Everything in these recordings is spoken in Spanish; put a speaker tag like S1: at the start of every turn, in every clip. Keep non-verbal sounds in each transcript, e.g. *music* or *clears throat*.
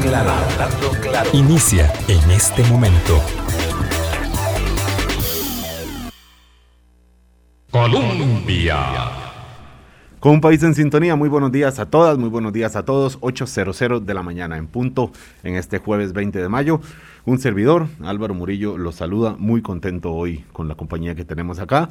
S1: claro, hablando claro. Inicia en este momento. Colombia.
S2: Con un país en sintonía, muy buenos días a todas, muy buenos días a todos. 8.00 de la mañana en punto en este jueves 20 de mayo. Un servidor, Álvaro Murillo, los saluda muy contento hoy con la compañía que tenemos acá.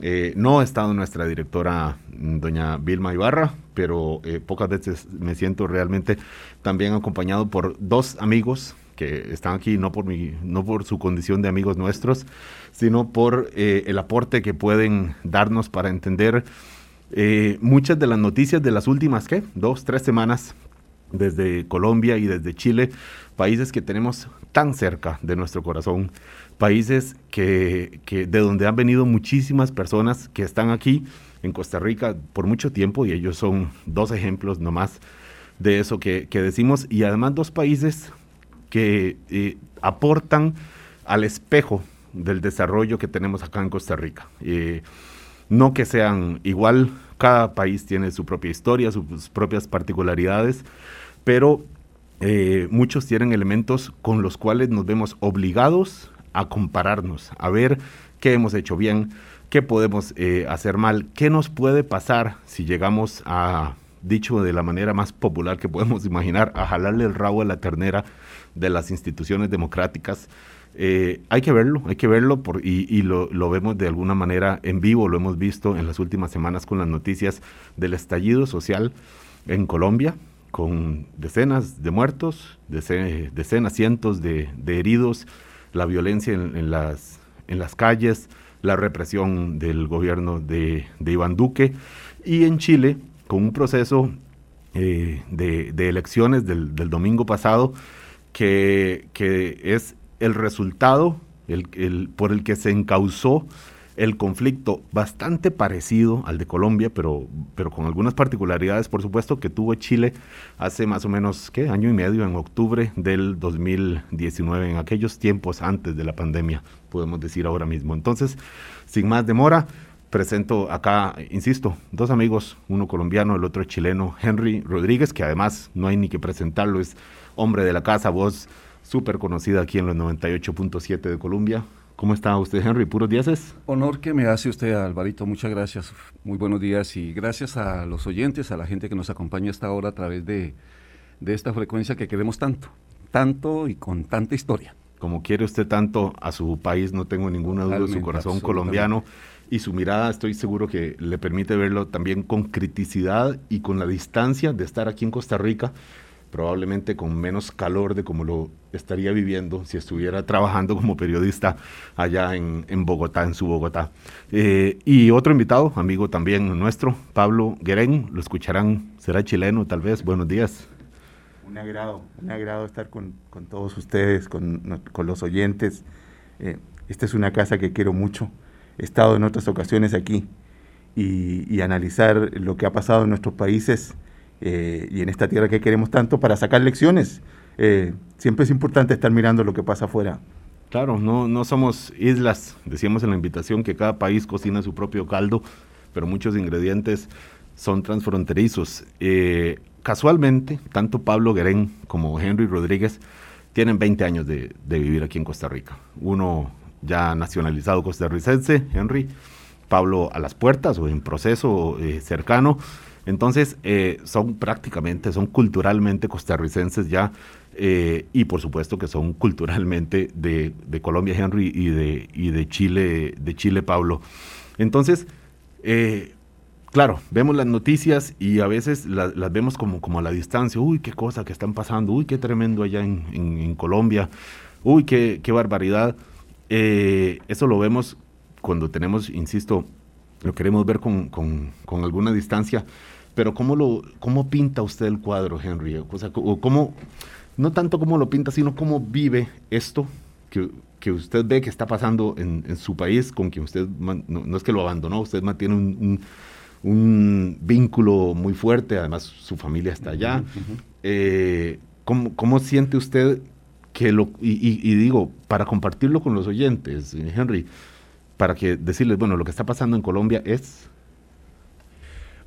S2: Eh, no ha estado nuestra directora, mm, doña Vilma Ibarra, pero eh, pocas veces me siento realmente también acompañado por dos amigos que están aquí no por, mi, no por su condición de amigos nuestros, sino por eh, el aporte que pueden darnos para entender muchas de las noticias de las últimas, ¿qué? Dos, tres semanas desde Colombia y desde Chile, países que tenemos tan cerca de nuestro corazón países que, de donde han venido muchísimas personas que están aquí en Costa Rica por mucho tiempo y ellos son dos ejemplos nomás de eso que, decimos y además dos países que eh, aportan al espejo del desarrollo que tenemos acá en Costa Rica. Eh, no que sean igual, cada país tiene su propia historia, sus propias particularidades, pero eh, muchos tienen elementos con los cuales nos vemos obligados a compararnos, a ver qué hemos hecho bien, qué podemos eh, hacer mal, qué nos puede pasar si llegamos a, dicho de la manera más popular que podemos imaginar, a jalarle el rabo a la ternera de las instituciones democráticas. Eh, hay que verlo, hay que verlo por, y, lo, lo, vemos de alguna manera en vivo, lo hemos visto en las últimas semanas con las noticias del estallido social en Colombia, con decenas de muertos, decenas, cientos de, de heridos, la violencia en, las, en las calles, la represión del gobierno de, Iván Duque. Y en Chile con un proceso eh, de, elecciones del, domingo pasado que, que, es el resultado el, el, por el que se encausó el conflicto bastante parecido al de Colombia, pero, pero con algunas particularidades, por supuesto, que tuvo Chile hace más o menos, ¿qué? Año y medio, en octubre del 2019, en aquellos tiempos antes de la pandemia, podemos decir ahora mismo. Entonces, sin más demora, presento acá, insisto, dos amigos, uno colombiano, el otro chileno, Henry Rodríguez, que además no hay ni que presentarlo, es hombre de la casa, voz súper conocida aquí en los 98.7 de Colombia. ¿Cómo está usted, Henry? ¿Puros días?
S3: Honor que me hace usted, Alvarito. Muchas gracias. Muy buenos días y gracias a los oyentes, a la gente que nos acompaña hasta ahora a través de, esta frecuencia que queremos tanto, tanto y con tanta historia.
S2: Como quiere usted tanto a su país, no tengo ninguna duda, de su corazón colombiano y su mirada estoy seguro que le permite verlo también con criticidad y con la distancia de estar aquí en Costa Rica probablemente con menos calor de como lo estaría viviendo si estuviera trabajando como periodista allá en, Bogotá, en su Bogotá. Eh, y otro invitado, amigo también nuestro, Pablo Guerén, lo escucharán, será chileno tal vez, buenos días.
S4: Un agrado, un agrado estar con, todos ustedes, con, los oyentes. Eh, esta es una casa que quiero mucho, he estado en otras ocasiones aquí y analizar lo que ha pasado en nuestros países eh, y en esta tierra que queremos tanto para sacar lecciones. Eh, siempre es importante estar mirando lo que pasa afuera.
S2: Claro, no, no somos islas, decíamos en la invitación que cada país cocina su propio caldo, pero muchos ingredientes son transfronterizos. Eh, casualmente, tanto Pablo Guerén como Henry Rodríguez tienen 20 años de, de, vivir aquí en Costa Rica. Uno ya nacionalizado costarricense, Henry, Pablo a las puertas o en proceso cercano, entonces, eh, son prácticamente, son culturalmente costarricenses ya, eh, y por supuesto que son culturalmente de, Colombia, Henry, y de, y de Chile, de Chile, Pablo. Entonces, eh, claro, vemos las noticias y a veces las, vemos como, como a la distancia, uy, qué cosa que están pasando, uy, qué tremendo allá en, Colombia, uy, qué, qué barbaridad. eso lo vemos cuando tenemos, insisto, lo queremos ver con, con, con alguna distancia, pero ¿cómo, lo, cómo pinta usted el cuadro, Henry? O sea, ¿cómo, no tanto cómo lo pinta, sino cómo vive esto que, que usted ve que está pasando en, en, su país, con quien usted, no, es que lo abandonó, usted mantiene un, un, vínculo muy fuerte, además su familia está allá. Eh, ¿cómo, ¿cómo, siente usted que lo, y, y, digo, para compartirlo con los oyentes, Henry, para que decirles, bueno, lo que está pasando en Colombia es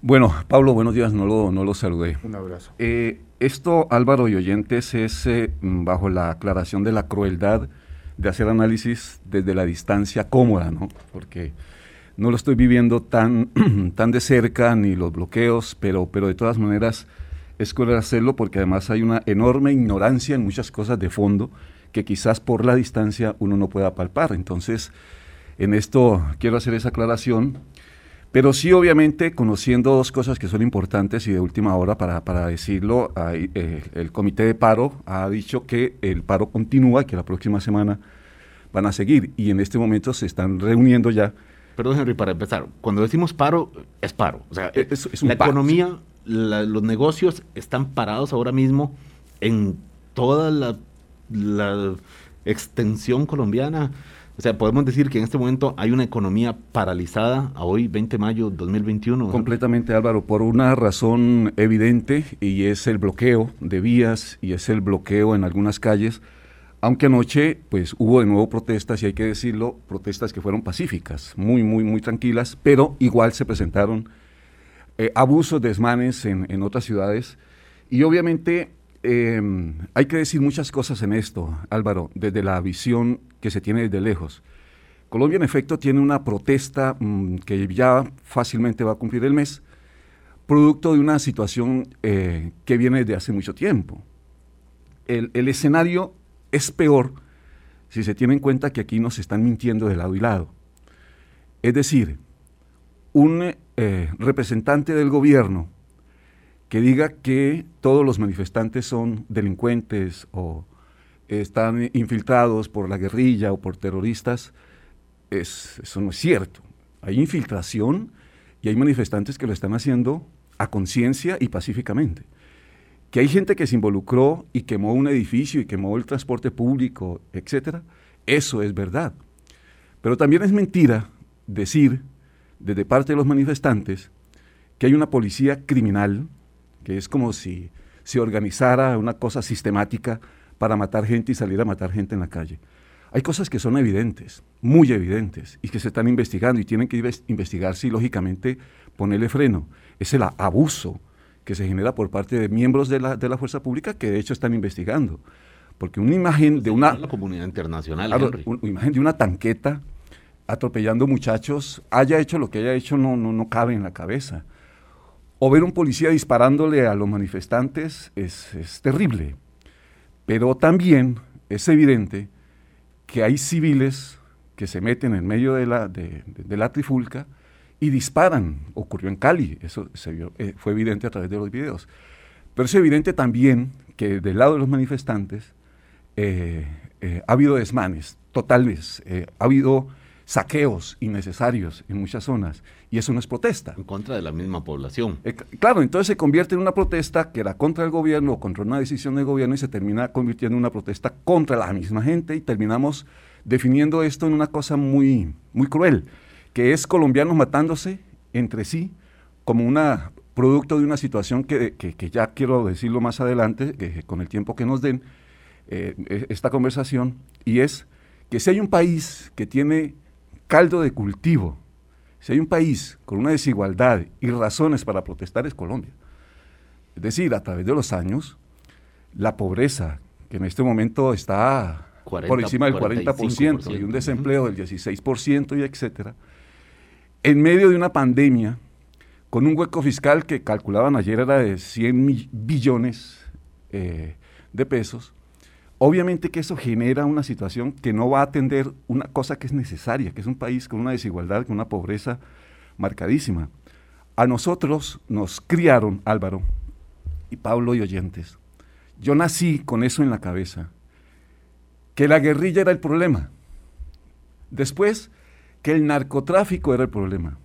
S3: Bueno, Pablo, buenos días, no lo, no lo saludé.
S4: Un abrazo.
S3: Eh, esto, Álvaro y oyentes, es eh, bajo la aclaración de la crueldad de hacer análisis desde la distancia cómoda, ¿no? Porque no lo estoy viviendo tan, *clears throat* tan de cerca ni los bloqueos, pero, pero de todas maneras es cruel hacerlo porque además hay una enorme ignorancia en muchas cosas de fondo que quizás por la distancia uno no pueda palpar. Entonces, en esto quiero hacer esa aclaración, pero sí obviamente conociendo dos cosas que son importantes y de última hora para, para decirlo, eh, el comité de paro ha dicho que el paro continúa, que la próxima semana van a seguir y en este momento se están reuniendo ya.
S2: Perdón, Henry, para empezar, cuando decimos paro, es paro. O sea, es, la economía, los negocios están parados ahora mismo en toda la la extensión colombiana. O sea, podemos decir que en este momento hay una economía paralizada a hoy, 20 de mayo de 2021.
S3: Completamente, Álvaro, por una razón evidente y es el bloqueo de vías y es el bloqueo en algunas calles. Aunque anoche, pues hubo de nuevo protestas, y hay que decirlo, protestas que fueron pacíficas, muy, muy, muy tranquilas, pero igual se presentaron eh, abusos, desmanes en, en otras ciudades. Y obviamente Em, hay que decir muchas cosas en esto, Álvaro, desde la visión que se tiene desde lejos. Colombia, en efecto, tiene una protesta mm, que ya fácilmente va a cumplir el mes, producto de una situación eh, que viene desde hace mucho tiempo. El, escenario es peor si se tiene en cuenta que aquí nos están mintiendo de lado y lado. Es decir, un eh, representante del gobierno que diga que todos los manifestantes son delincuentes o están infiltrados por la guerrilla o por terroristas, es, eso no es cierto. Hay infiltración y hay manifestantes que lo están haciendo a conciencia y pacíficamente. Que hay gente que se involucró y quemó un edificio y quemó el transporte público, etcétera, eso es verdad. Pero también es mentira decir desde parte de los manifestantes que hay una policía criminal que es como si se organizara una cosa sistemática para matar gente y salir a matar gente en la calle. Hay cosas que son evidentes, muy evidentes, y que se están investigando y tienen que investigarse y lógicamente ponerle freno. Es el abuso que se genera por parte de miembros de la, de la fuerza pública que de hecho están investigando. Porque una imagen de una...
S2: La comunidad internacional,
S3: Una imagen de una tanqueta atropellando muchachos, haya hecho lo que haya hecho, no, no, no cabe en la cabeza o ver un policía disparándole a los manifestantes es, terrible. Pero también es evidente que hay civiles que se meten en medio de la, de, la trifulca y disparan. Ocurrió en Cali, eso se eh, fue evidente a través de los videos. Pero es evidente también que del lado de los manifestantes eh, eh, ha habido desmanes totales, ha habido saqueos innecesarios en muchas zonas. Y eso no es protesta.
S2: En contra de la misma población.
S3: Eh, claro, entonces se convierte en una protesta que era contra el gobierno o contra una decisión del gobierno y se termina convirtiendo en una protesta contra la misma gente y terminamos definiendo esto en una cosa muy, muy cruel, que es colombianos matándose entre sí como un producto de una situación que, que, ya quiero decirlo más adelante, que, con el tiempo que nos den eh, e, esta conversación, y es que si hay un país que tiene caldo de cultivo. Si hay un país con una desigualdad y razones para protestar es Colombia. Es decir, a través de los años, la pobreza, que en este momento está por encima del 40% y un desempleo del 16% y etcétera, en medio de una pandemia, con un hueco fiscal que calculaban ayer era de 100 billones eh, de pesos, Obviamente que eso genera una situación que no va a atender una cosa que es necesaria, que es un país con una desigualdad, con una pobreza marcadísima. A nosotros nos criaron, Álvaro y Pablo y oyentes. Yo nací con eso en la cabeza, que la guerrilla era el problema. Después, que el narcotráfico era el problema.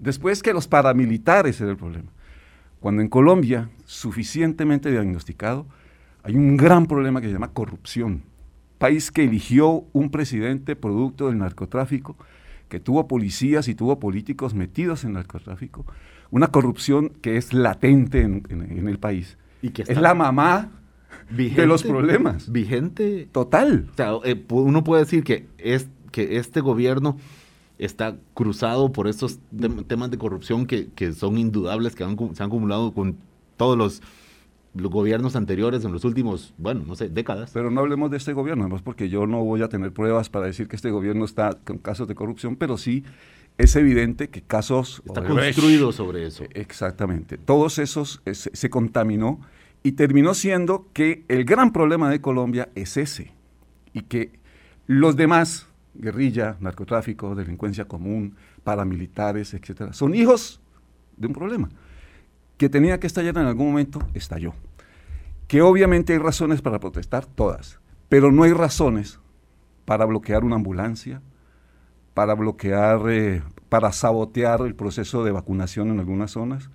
S3: Después, que los paramilitares era el problema. Cuando en Colombia, suficientemente diagnosticado, hay un gran problema que se llama corrupción. País que eligió un presidente producto del narcotráfico, que tuvo policías y tuvo políticos metidos en narcotráfico, una corrupción que es latente en, el país. Y que es la mamá de los problemas.
S2: Vigente.
S3: Total.
S2: O sea, eh, uno puede decir que, es, que este gobierno está cruzado por estos temas de corrupción que, son indudables, que se han acumulado con todos los, gobiernos anteriores en los últimos, bueno, no sé, décadas.
S3: Pero no hablemos de este gobierno, además porque yo no voy a tener pruebas para decir que este gobierno está con casos de corrupción, pero sí es evidente que casos...
S2: Está construido sobre eso.
S3: Exactamente. Todos esos se contaminó y terminó siendo que el gran problema de Colombia es ese. Y que los demás, guerrilla, narcotráfico, delincuencia común, paramilitares, etcétera, son hijos de un problema que tenía que estallar en algún momento, estalló. Que obviamente hay razones para protestar, todas, pero no hay razones para bloquear una ambulancia, para bloquear, eh, para sabotear el proceso de vacunación en algunas zonas,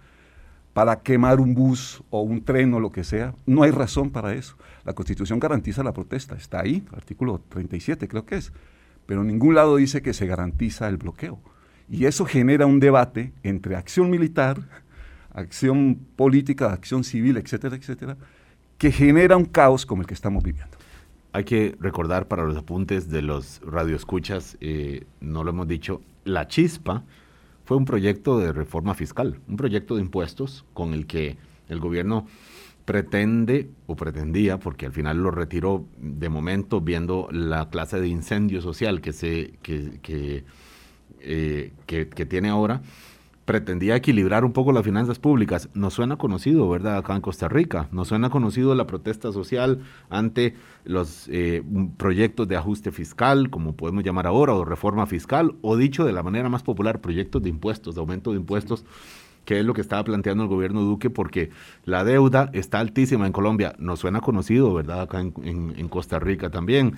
S3: para quemar un bus o un tren o lo que sea. No hay razón para eso. La Constitución garantiza la protesta, está ahí, artículo 37 creo que es, pero ningún lado dice que se garantiza el bloqueo. Y eso genera un debate entre acción militar, acción política, acción civil, etcétera, etcétera, que genera un caos como el que estamos viviendo.
S2: Hay que recordar para los apuntes de los radioescuchas, eh, no lo hemos dicho, la chispa fue un proyecto de reforma fiscal, un proyecto de impuestos con el que el gobierno pretende o pretendía, porque al final lo retiró de momento viendo la clase de incendio social que, se, que, eh, que, que tiene ahora, pretendía equilibrar un poco las finanzas públicas. Nos suena conocido, ¿verdad? Acá en Costa Rica. Nos suena conocido la protesta social ante los eh, proyectos de ajuste fiscal, como podemos llamar ahora, o reforma fiscal, o dicho de la manera más popular, proyectos de impuestos, de aumento de impuestos que es lo que estaba planteando el gobierno Duque, porque la deuda está altísima en Colombia. Nos suena conocido, ¿verdad? Acá en Costa Rica también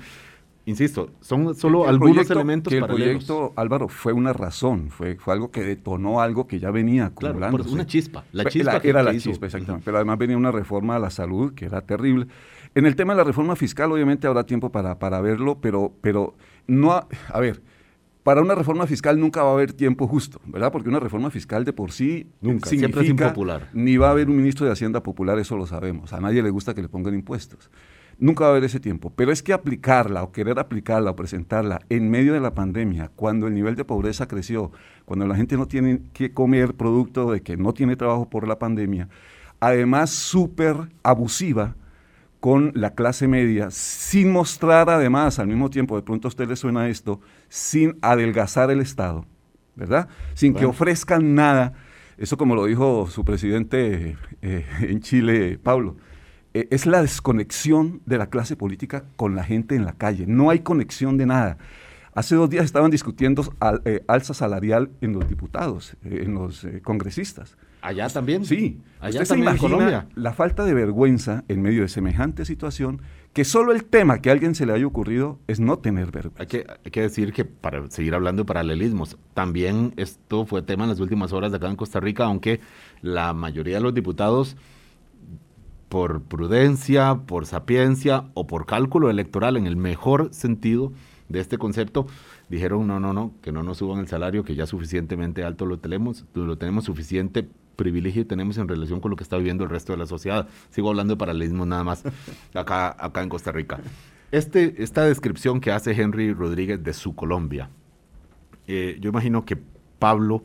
S2: insisto, son solo algunos elementos
S3: que el proyecto, Álvaro, fue una razón, fue, fue algo que detonó algo que ya venía acumulando.
S2: Claro, una chispa. La chispa
S3: era la chispa, exactamente. Pero además venía una reforma a la salud que era terrible. En el tema de la reforma fiscal, obviamente habrá tiempo para, para verlo, pero, pero no, a, ver, para una reforma fiscal nunca va a haber tiempo justo, ¿verdad? Porque una reforma fiscal de por sí
S2: nunca, siempre es impopular.
S3: Ni va a haber un ministro de Hacienda popular, eso lo sabemos. A nadie le gusta que le pongan impuestos. Nunca va a haber ese tiempo, pero es que aplicarla o querer aplicarla o presentarla en medio de la pandemia, cuando el nivel de pobreza creció, cuando la gente no tiene que comer producto de que no tiene trabajo por la pandemia, además súper abusiva con la clase media, sin mostrar además al mismo tiempo, de pronto a usted le suena esto, sin adelgazar el Estado, ¿verdad? Sin que ofrezcan nada. Eso como lo dijo su presidente eh, en Chile, Pablo eh, es la desconexión de la clase política con la gente en la calle. No hay conexión de nada. Hace dos días estaban discutiendo eh, alza salarial en los diputados, eh, en los congresistas.
S2: ¿Allá también?
S3: Sí. Allá también en Colombia. La falta de vergüenza en medio de semejante situación, que solo el tema que a alguien se le haya ocurrido es no tener vergüenza.
S2: Hay que, hay que decir que, para seguir hablando de paralelismos, también esto fue tema en las últimas horas de acá en Costa Rica, aunque la mayoría de los diputados por prudencia, por sapiencia o por cálculo electoral, en el mejor sentido de este concepto, dijeron no, no, no, que no nos suban el salario, que ya suficientemente alto lo tenemos, lo tenemos suficiente privilegio tenemos en relación con lo que está viviendo el resto de la sociedad. Sigo hablando de paralelismo nada más acá, acá en Costa Rica. Este, esta descripción que hace Henry Rodríguez de su Colombia, eh, yo imagino que Pablo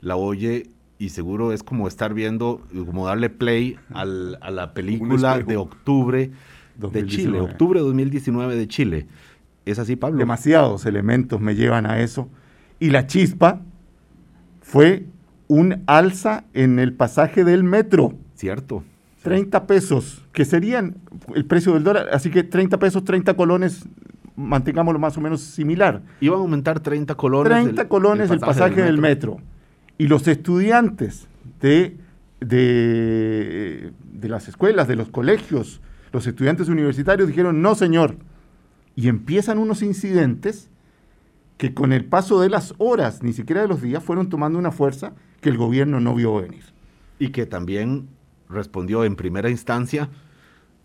S2: la oye y seguro es como estar viendo, como darle play a la película de octubre de Chile, octubre de 2019 de Chile. ¿Es así, Pablo?
S4: Demasiados elementos me llevan a eso. Y la chispa fue un alza en el pasaje del metro.
S2: Cierto.
S4: 30 pesos, que serían el precio del dólar, así que 30 pesos, 30 colones, mantengámoslo más o menos similar.
S2: Iba a aumentar 30 colones.
S4: 30 colones el pasaje, del metro. Y los estudiantes de, de, las escuelas, de los colegios, los estudiantes universitarios dijeron, no señor. Y empiezan unos incidentes que con el paso de las horas, ni siquiera de los días, fueron tomando una fuerza que el gobierno no vio venir.
S2: Y que también respondió en primera instancia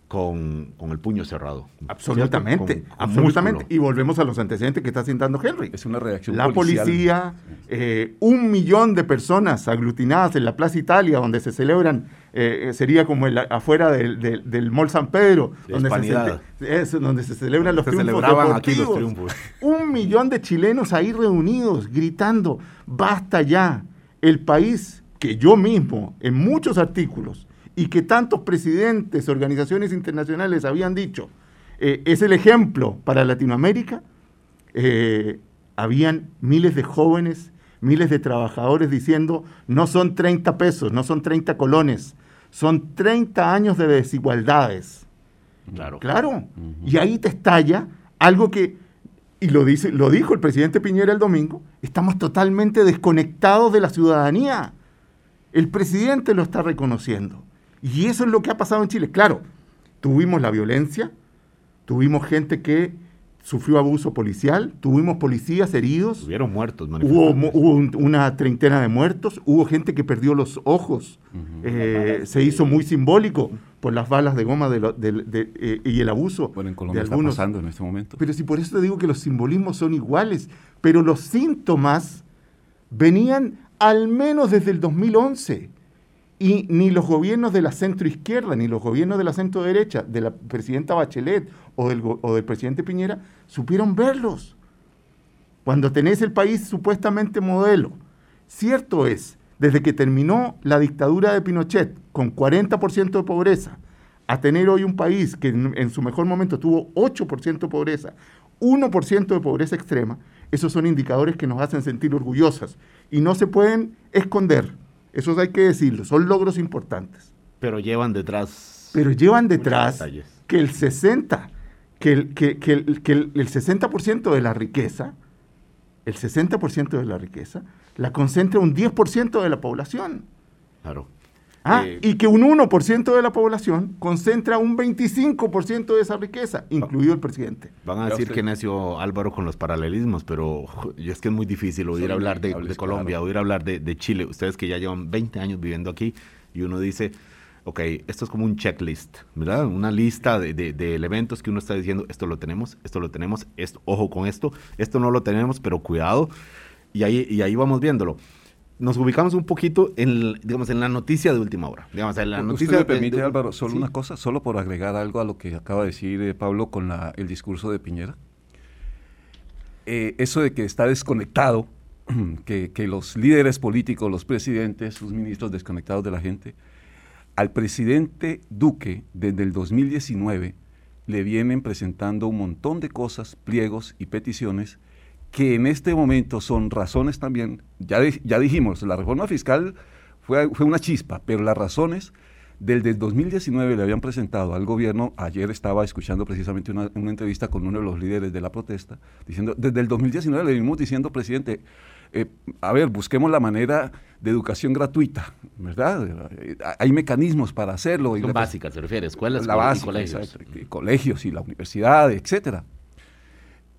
S2: con, el puño cerrado.
S4: Absolutamente, absolutamente. Y volvemos a los antecedentes que está sentando Henry.
S3: Es una reacción
S4: La policía, eh, un millón de personas aglutinadas en la Plaza Italia, donde se celebran, eh, sería como el, afuera del, del, Mall San Pedro, donde se, donde se, celebran los, triunfos
S2: celebraban aquí los triunfos.
S4: Un un millón de chilenos ahí reunidos, gritando, basta ya. El país que yo mismo, en muchos artículos, y que tantos presidentes, organizaciones internacionales habían dicho, eh, es el ejemplo para Latinoamérica, eh, habían miles de jóvenes, miles de trabajadores diciendo, no son 30 pesos, no son 30 colones, son 30 años de desigualdades.
S2: Claro.
S4: Claro. Y ahí te estalla algo que, y lo, dice, lo dijo el presidente Piñera el domingo, estamos totalmente desconectados de la ciudadanía. El presidente lo está reconociendo. Y eso es lo que ha pasado en Chile. Claro, tuvimos la violencia, tuvimos gente que sufrió abuso policial, tuvimos policías heridos.
S2: Hubieron muertos,
S4: Hubo, hubo una treintena de muertos, hubo gente que perdió los ojos, eh, se hizo muy simbólico por las balas de goma eh, y el abuso.
S3: Bueno, en Colombia está pasando en este momento.
S4: Pero si por eso te digo que los simbolismos son iguales, pero los síntomas venían al menos desde el 2011. Y ni los gobiernos de la centro izquierda, ni los gobiernos de la centro derecha, de la presidenta Bachelet o del, o del presidente Piñera, supieron verlos. Cuando tenés el país supuestamente modelo, cierto es, desde que terminó la dictadura de Pinochet con 40% de pobreza, a tener hoy un país que en, en su mejor momento tuvo 8% de pobreza, 1% de pobreza extrema, esos son indicadores que nos hacen sentir orgullosas y no se pueden esconder. Eso hay que decirlo, son logros importantes.
S2: Pero llevan detrás.
S4: Pero llevan detrás que el 60, que el, que, que el, que el, 60% de la riqueza, el 60% de la riqueza, la concentra un 10% de la población.
S2: Claro.
S4: Ah, eh, y que un 1% de la población concentra un 25% de esa riqueza, incluido el presidente.
S2: Van a decir que nació Álvaro con los paralelismos, pero es que es muy difícil oír hablar de, Colombia, oír hablar de, Chile. Ustedes que ya llevan 20 años viviendo aquí y uno dice, ok, esto es como un checklist, ¿verdad? Una lista de, de, elementos que uno está diciendo, esto lo tenemos, esto lo tenemos, esto, ojo con esto, esto no lo tenemos, pero cuidado. Y ahí, y ahí vamos viéndolo nos ubicamos un poquito en, digamos, en la noticia de última hora. Digamos, en la noticia
S3: me permite, Álvaro, solo una cosa, solo por agregar algo a lo que acaba de decir eh, Pablo con la, el discurso de Piñera? Eh, eso de que está desconectado, *clears throat* que, que, los líderes políticos, los presidentes, sus ministros desconectados de la gente, al presidente Duque, desde el 2019, le vienen presentando un montón de cosas, pliegos y peticiones que en este momento son razones también, ya, ya dijimos, la reforma fiscal fue, fue una chispa, pero las razones desde el 2019 le habían presentado al gobierno, ayer estaba escuchando precisamente una, entrevista con uno de los líderes de la protesta, diciendo, desde el 2019 le venimos diciendo, presidente, eh, a ver, busquemos la manera de educación gratuita, ¿verdad? Eh, hay mecanismos para hacerlo.
S2: Son básicas, se refiere, escuelas
S3: la básica, colegios. colegios y la universidad, etcétera.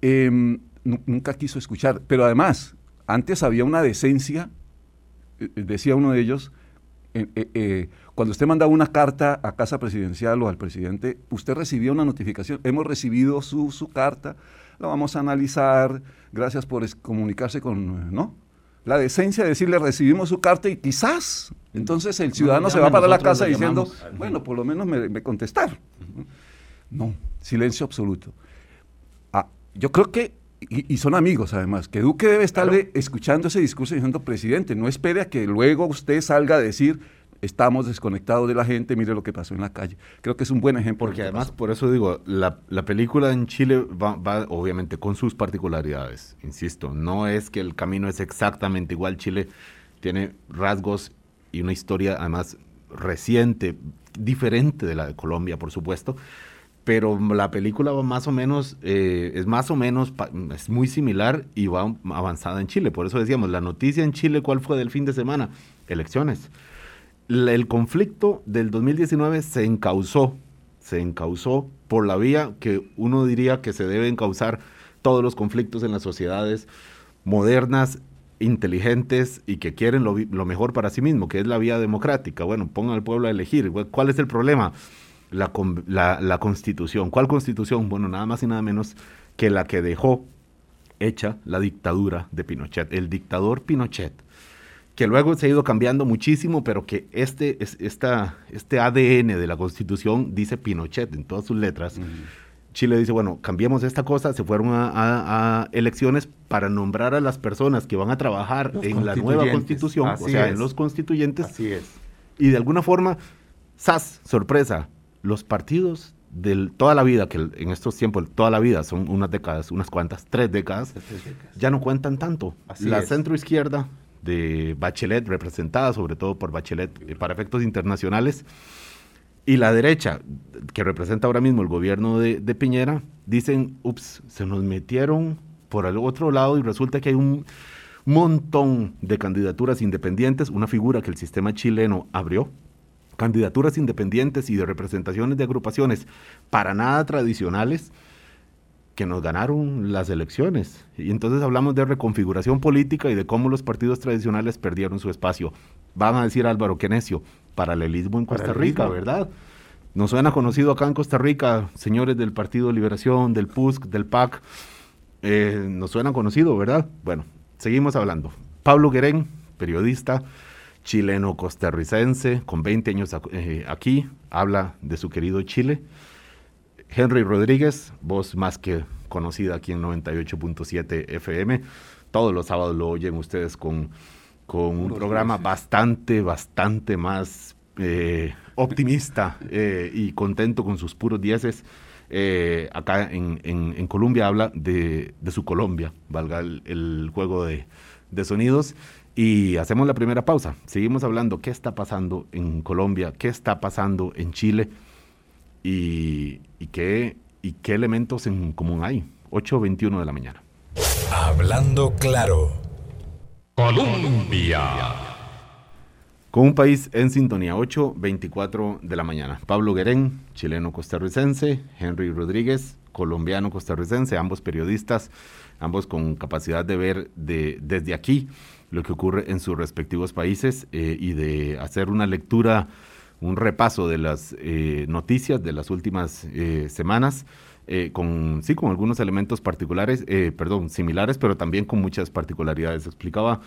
S3: Em, nunca quiso escuchar. Pero además, antes había una decencia, eh, eh, decía uno de ellos, eh, cuando usted mandaba una carta a casa presidencial o al presidente, usted recibía una notificación, hemos recibido su, su carta, la vamos a analizar, gracias por comunicarse con, ¿no? La decencia de decirle recibimos su carta y quizás, entonces el ciudadano se va para la casa diciendo, bueno, por lo menos me, me contestaron. No, silencio absoluto. Ah, yo creo que y, son amigos además, que Duque debe estar escuchando ese discurso diciendo, presidente, no espere a que luego usted salga a decir, estamos desconectados de la gente, mire lo que pasó en la calle. Creo que es un buen ejemplo.
S2: Porque además, por eso digo, la, película en Chile va, va, obviamente con sus particularidades, insisto, no es que el camino es exactamente igual, Chile tiene rasgos y una historia además reciente, diferente de la de Colombia, por supuesto, pero la película va más o menos, eh, es más o menos, es muy similar y va avanzada en Chile. Por eso decíamos, la noticia en Chile, ¿cuál fue del fin de semana? Elecciones. el conflicto del 2019 se encausó, se encausó por la vía que uno diría que se deben causar todos los conflictos en las sociedades modernas, inteligentes y que quieren lo, lo mejor para sí mismo, que es la vía democrática. Bueno, pongan al pueblo a elegir. ¿Cuál es el problema? La, la, constitución. ¿Cuál constitución? Bueno, nada más y nada menos que la que dejó hecha la dictadura de Pinochet, el dictador Pinochet, que luego se ha ido cambiando muchísimo, pero que este, esta, este ADN de la constitución dice Pinochet en todas sus letras. Chile dice, bueno, cambiemos esta cosa, se fueron a, elecciones para nombrar a las personas que van a trabajar en la nueva constitución, o sea, en los constituyentes.
S4: Así es.
S2: Y de alguna forma, ¡zas! Sorpresa, los partidos de toda la vida, que en estos tiempos, toda la vida, son unas décadas, unas cuantas, tres décadas, ya no cuentan tanto. la centro izquierda de Bachelet, representada sobre todo por Bachelet eh, para efectos internacionales, y la derecha, que representa ahora mismo el gobierno de, Piñera, dicen, ups, se nos metieron por el otro lado y resulta que hay un montón de candidaturas independientes, una figura que el sistema chileno abrió, candidaturas independientes y de representaciones de agrupaciones para nada tradicionales que nos ganaron las elecciones. Y entonces hablamos de reconfiguración política y de cómo los partidos tradicionales perdieron su espacio. Van a decir Álvaro, qué necio paralelismo en Costa Rica, ¿verdad? Nos suena conocido acá en Costa Rica, señores del Partido de Liberación, del PUSC, del PAC. Eh, nos suena conocido, ¿verdad? Bueno, seguimos hablando. Pablo Guerén, periodista chileno-costarricense, con 20 años eh, aquí, habla de su querido Chile. Henry Rodríguez, voz más que conocida aquí en 98.7 FM. Todos los sábados lo oyen ustedes con con un programa bastante, bastante más eh, optimista eh, y contento con sus puros dieces. Eh, acá en, Colombia habla de, su Colombia, valga el, juego de, sonidos. Y hacemos la primera pausa. Seguimos hablando qué está pasando en Colombia, qué está pasando en Chile y, y qué, y qué elementos en común hay. 8.21 de la mañana.
S1: Hablando claro. Colombia.
S2: Con un país en sintonía, 8.24 de la mañana. Pablo Guerén, chileno costarricense, Henry Rodríguez, colombiano costarricense, ambos periodistas, ambos con capacidad de ver de, desde aquí lo que ocurre en sus respectivos países eh, y de hacer una lectura, un repaso de las eh, noticias de las últimas eh, semanas. con sí con algunos elementos particulares, perdón, similares, pero también con muchas particularidades. Explicaba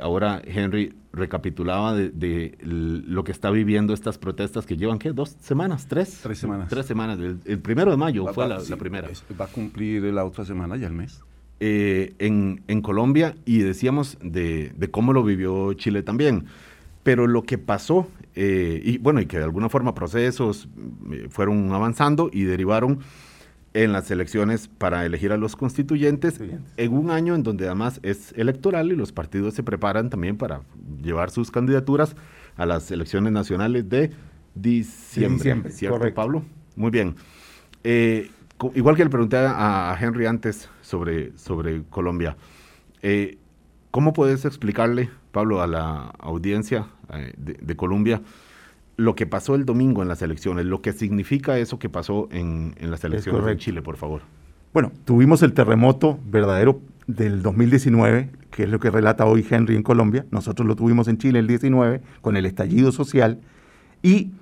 S2: ahora Henry recapitulaba de, lo que está viviendo estas protestas que llevan qué dos semanas, tres,
S3: tres semanas,
S2: tres semanas. El, primero de mayo fue la, primera.
S3: va a cumplir la otra semana ya el mes.
S2: En, en, Colombia y decíamos de, de, cómo lo vivió Chile también. Pero lo que pasó eh, y bueno, y que de alguna forma procesos eh, fueron avanzando y derivaron en las elecciones para elegir a los constituyentes en un año en donde además es electoral y los partidos se preparan también para llevar sus candidaturas a las elecciones nacionales de diciembre. ¿Cierto, Pablo? Muy bien. Eh, igual que le pregunté a, Henry antes sobre, sobre Colombia, ¿cómo puedes explicarle, Pablo, a la audiencia eh, de, Colombia, lo que pasó el domingo en las elecciones, lo que significa eso que pasó en, las elecciones de Chile, por favor.
S4: Bueno, tuvimos el terremoto verdadero del 2019, que es lo que relata hoy Henry en Colombia. Nosotros lo tuvimos en Chile el 19 con el estallido social. Y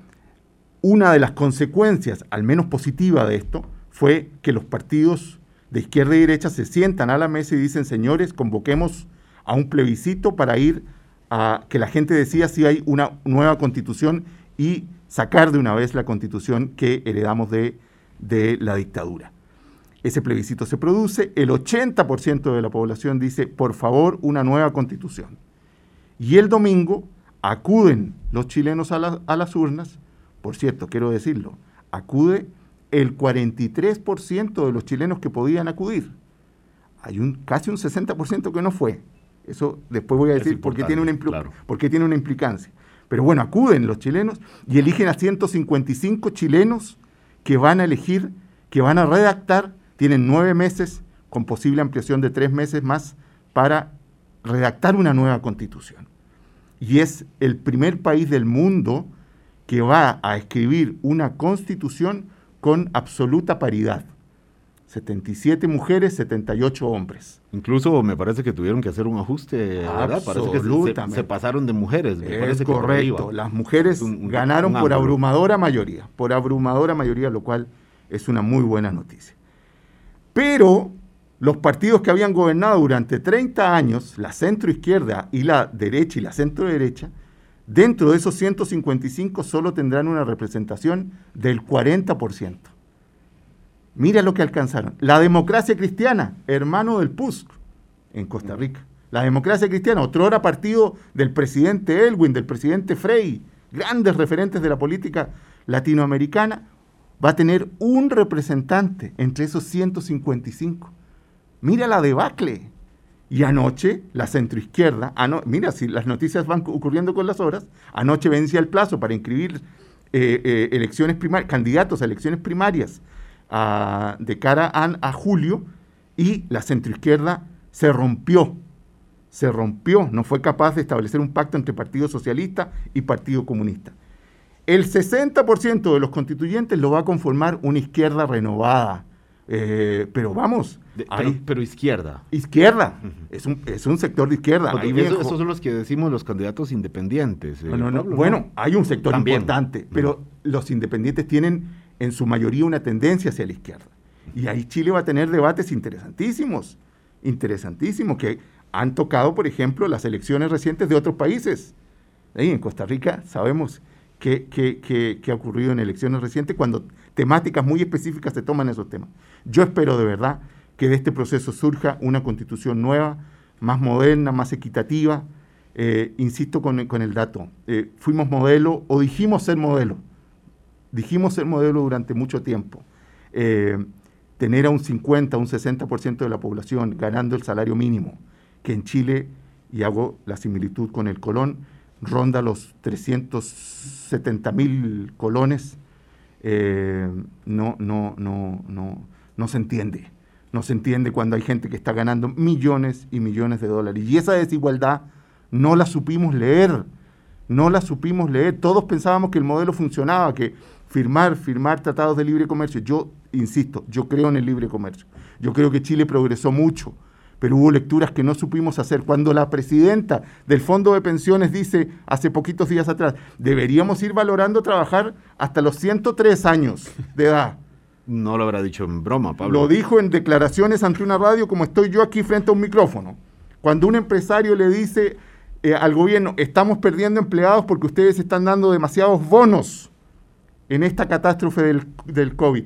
S4: una de las consecuencias, al menos positiva de esto, fue que los partidos de izquierda y derecha se sientan a la mesa y dicen, señores, convoquemos a un plebiscito para ir a que la gente decía si hay una nueva constitución y sacar de una vez la constitución que heredamos de, de la dictadura. Ese plebiscito se produce, el 80% de la población dice, por favor, una nueva constitución. Y el domingo acuden los chilenos a, a las urnas, por cierto, quiero decirlo, acude el 43% de los chilenos que podían acudir. Hay un, casi un 60% que no fue. Eso después voy a decir por qué, tiene una tiene una implicancia. Pero bueno, acuden los chilenos y eligen a 155 chilenos que van a elegir, que van a redactar, tienen nueve meses con posible ampliación de tres meses más para redactar una nueva constitución. Y es el primer país del mundo que va a escribir una constitución con absoluta paridad. 77 mujeres, 78 hombres.
S2: Incluso me parece que tuvieron que hacer un ajuste, ¿verdad? Parece que se, pasaron de mujeres.
S4: es correcto. Las mujeres ganaron por abrumadora mayoría, por abrumadora mayoría, lo cual es una muy buena noticia. Pero los partidos que habían gobernado durante 30 años, la centro izquierda y la derecha y la centro derecha, dentro de esos 155 solo tendrán una representación del 40%. Mira lo que alcanzaron. La democracia cristiana, hermano del PUSC, en Costa Rica. La democracia cristiana, otro hora partido del presidente Elwin, del presidente Frey, grandes referentes de la política latinoamericana, va a tener un representante entre esos 155. Mira la debacle. Y anoche, la centroizquierda, mira, si las noticias van ocurriendo con las horas, anoche vencía el plazo para inscribir eh, eh, elecciones candidatos a elecciones primarias de cara a, a julio, y la centroizquierda se rompió, se rompió, no fue capaz de establecer un pacto entre Partido Socialista y Partido Comunista. El 60% de los constituyentes lo va a conformar una izquierda renovada. Eh, pero vamos.
S2: pero, izquierda.
S4: Izquierda. es, un, sector de izquierda.
S2: esos son los que decimos los candidatos independientes.
S4: Eh, bueno, hay un sector importante, pero los independientes tienen en su mayoría una tendencia hacia la izquierda. Y ahí Chile va a tener debates interesantísimos, interesantísimos, que han tocado, por ejemplo, las elecciones recientes de otros países. Ahí en Costa Rica sabemos que, ha ocurrido en elecciones recientes cuando temáticas muy específicas se toman esos temas. Yo espero de verdad que de este proceso surja una constitución nueva, más moderna, más equitativa. Eh, insisto con, el dato, eh, fuimos modelo o dijimos ser modelo, dijimos ser modelo durante mucho tiempo. Eh, tener a un 50, un 60% de la población ganando el salario mínimo, que en Chile, y hago la similitud con el Colón, ronda los 370 mil colones, eh, no, no, no, no, no se entiende. No se entiende cuando hay gente que está ganando millones y millones de dólares. Y esa desigualdad no la supimos leer, no la supimos leer. Todos pensábamos que el modelo funcionaba, que firmar, firmar tratados de libre comercio. Yo, insisto, yo creo en el libre comercio. Yo creo que Chile progresó mucho pero hubo lecturas que no supimos hacer. Cuando la presidenta del Fondo de Pensiones dice hace poquitos días atrás, deberíamos ir valorando trabajar hasta los 103 años de edad.
S2: No lo habrá dicho en broma, Pablo.
S4: Lo dijo en declaraciones ante una radio como estoy yo aquí frente a un micrófono. Cuando un empresario le dice eh, al gobierno, estamos perdiendo empleados porque ustedes están dando demasiados bonos en esta catástrofe del, del COVID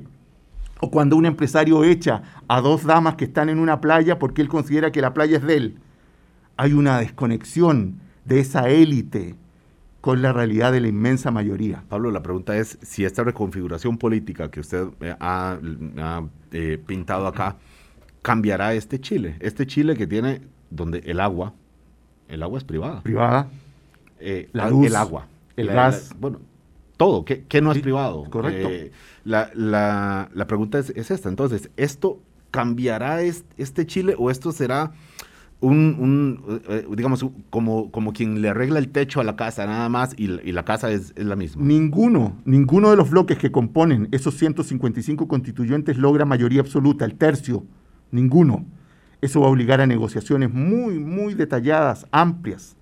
S4: o cuando un empresario echa a dos damas que están en una playa porque él considera que la playa es de él. Hay una desconexión de esa élite con la realidad de la inmensa mayoría.
S2: Pablo, la pregunta es si esta reconfiguración política que usted eh, ha, eh, pintado acá cambiará este Chile, este Chile que tiene donde el agua, el agua es privada.
S4: Privada.
S2: Eh, la luz, el agua.
S4: El gas.
S2: bueno, todo, ¿qué, no es privado?
S4: Correcto.
S2: Eh, la, la, la, pregunta es, esta, entonces, ¿esto cambiará este, Chile o esto será un, eh, digamos, como, como quien le arregla el techo a la casa nada más y, la casa es, la misma?
S4: Ninguno, ninguno de los bloques que componen esos 155 constituyentes logra mayoría absoluta, el tercio, ninguno. Eso va a obligar a negociaciones muy, muy detalladas, amplias.